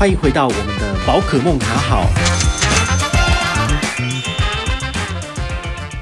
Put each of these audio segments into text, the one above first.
欢迎回到我们的宝可梦卡好。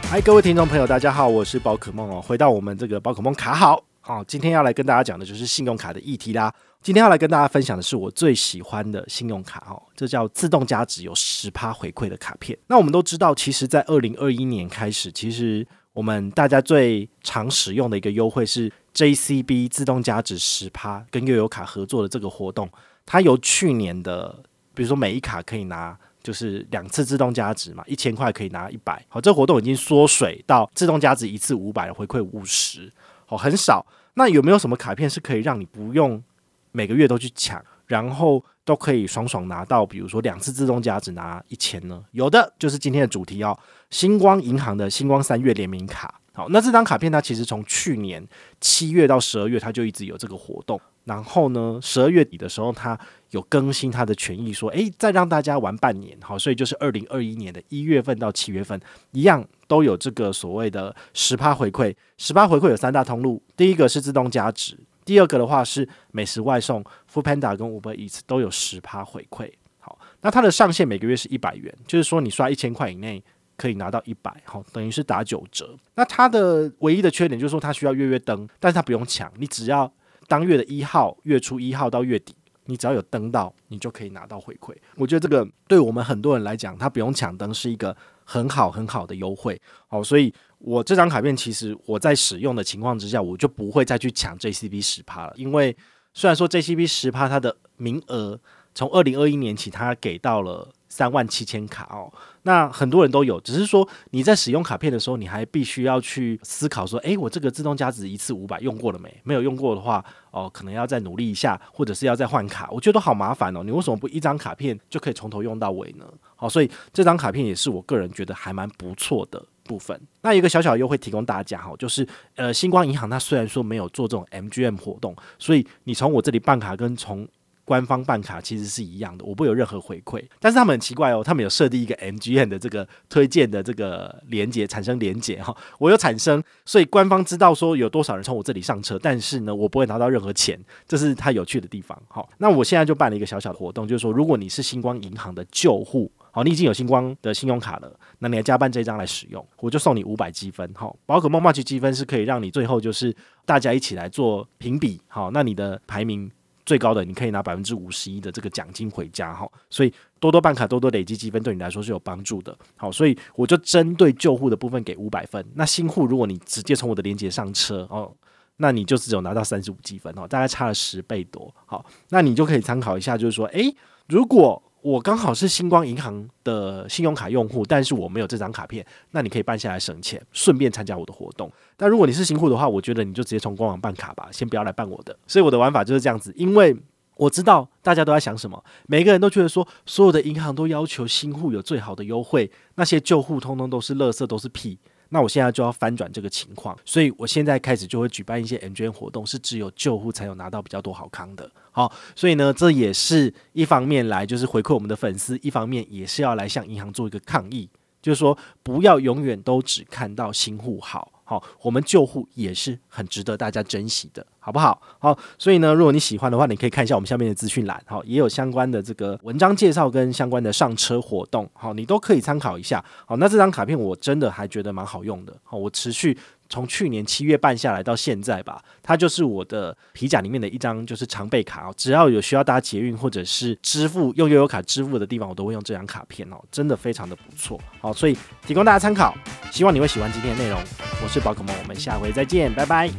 嗨，各位听众朋友，大家好，我是宝可梦哦。回到我们这个宝可梦卡好，好，今天要来跟大家讲的就是信用卡的议题啦。今天要来跟大家分享的是我最喜欢的信用卡哦，这叫自动加值有十趴回馈的卡片。那我们都知道，其实，在二零二一年开始，其实我们大家最常使用的一个优惠是 JCB 自动加值十趴，跟悠游卡合作的这个活动。它由去年的，比如说每一卡可以拿就是两次自动加值嘛，一千块可以拿一百。好，这活动已经缩水到自动加值一次五百，回馈五十，好，很少。那有没有什么卡片是可以让你不用每个月都去抢，然后都可以爽爽拿到，比如说两次自动加值拿一千呢？有的，就是今天的主题哦，星光银行的星光三月联名卡。好，那这张卡片它其实从去年七月到十二月，它就一直有这个活动。然后呢，十二月底的时候，它有更新它的权益，说，诶，再让大家玩半年，好，所以就是二零二一年的一月份到七月份，一样都有这个所谓的十趴回馈。十趴回馈有三大通路，第一个是自动加值，第二个的话是美食外送，Foodpanda 跟 Uber Eats 都有十趴回馈。好，那它的上限每个月是一百元，就是说你刷一千块以内可以拿到一百，好，等于是打九折。那它的唯一的缺点就是说它需要月月登，但是它不用抢，你只要。当月的一号，月初一号到月底，你只要有登到，你就可以拿到回馈。我觉得这个对我们很多人来讲，它不用抢登是一个很好很好的优惠。好，所以我这张卡片其实我在使用的情况之下，我就不会再去抢 JCB 十趴了。因为虽然说 JCB 十趴它的名额从二零二一年起，它给到了。三万七千卡哦，那很多人都有，只是说你在使用卡片的时候，你还必须要去思考说，诶，我这个自动加值一次五百用过了没？没有用过的话，哦，可能要再努力一下，或者是要再换卡，我觉得好麻烦哦。你为什么不一张卡片就可以从头用到尾呢？好，所以这张卡片也是我个人觉得还蛮不错的部分。那一个小小优惠提供大家哈，就是呃，星光银行它虽然说没有做这种 MGM 活动，所以你从我这里办卡跟从官方办卡其实是一样的，我不有任何回馈。但是他们很奇怪哦，他们有设定一个 MGM 的这个推荐的这个连接，产生连接哈，我有产生，所以官方知道说有多少人从我这里上车，但是呢，我不会拿到任何钱，这是它有趣的地方。好，那我现在就办了一个小小的活动，就是说，如果你是星光银行的旧户，好，你已经有星光的信用卡了，那你来加办这张来使用，我就送你五百积分。好，宝可梦麻吉积分是可以让你最后就是大家一起来做评比，好，那你的排名。最高的你可以拿百分之五十一的这个奖金回家哈，所以多多办卡，多多累积积分，对你来说是有帮助的。好，所以我就针对旧户的部分给五百分。那新户如果你直接从我的链接上车哦，那你就只有拿到三十五积分哦，大概差了十倍多。好，那你就可以参考一下，就是说，诶，如果我刚好是星光银行的信用卡用户，但是我没有这张卡片，那你可以办下来省钱，顺便参加我的活动。但如果你是新户的话，我觉得你就直接从官网办卡吧，先不要来办我的。所以我的玩法就是这样子，因为我知道大家都在想什么，每个人都觉得说，所有的银行都要求新户有最好的优惠，那些旧户通通都是垃圾，都是屁。那我现在就要翻转这个情况，所以我现在开始就会举办一些 N G N 活动，是只有旧户才有拿到比较多好康的。好，所以呢，这也是一方面来就是回馈我们的粉丝，一方面也是要来向银行做一个抗议，就是说不要永远都只看到新户好。好，我们救护也是很值得大家珍惜的，好不好？好，所以呢，如果你喜欢的话，你可以看一下我们下面的资讯栏，好，也有相关的这个文章介绍跟相关的上车活动，好，你都可以参考一下。好，那这张卡片我真的还觉得蛮好用的，好，我持续。从去年七月办下来到现在吧，它就是我的皮夹里面的一张就是常备卡。只要有需要搭捷运或者是支付用悠游卡支付的地方，我都会用这张卡片哦，真的非常的不错。好，所以提供大家参考，希望你会喜欢今天的内容。我是宝可梦，我们下回再见，拜拜。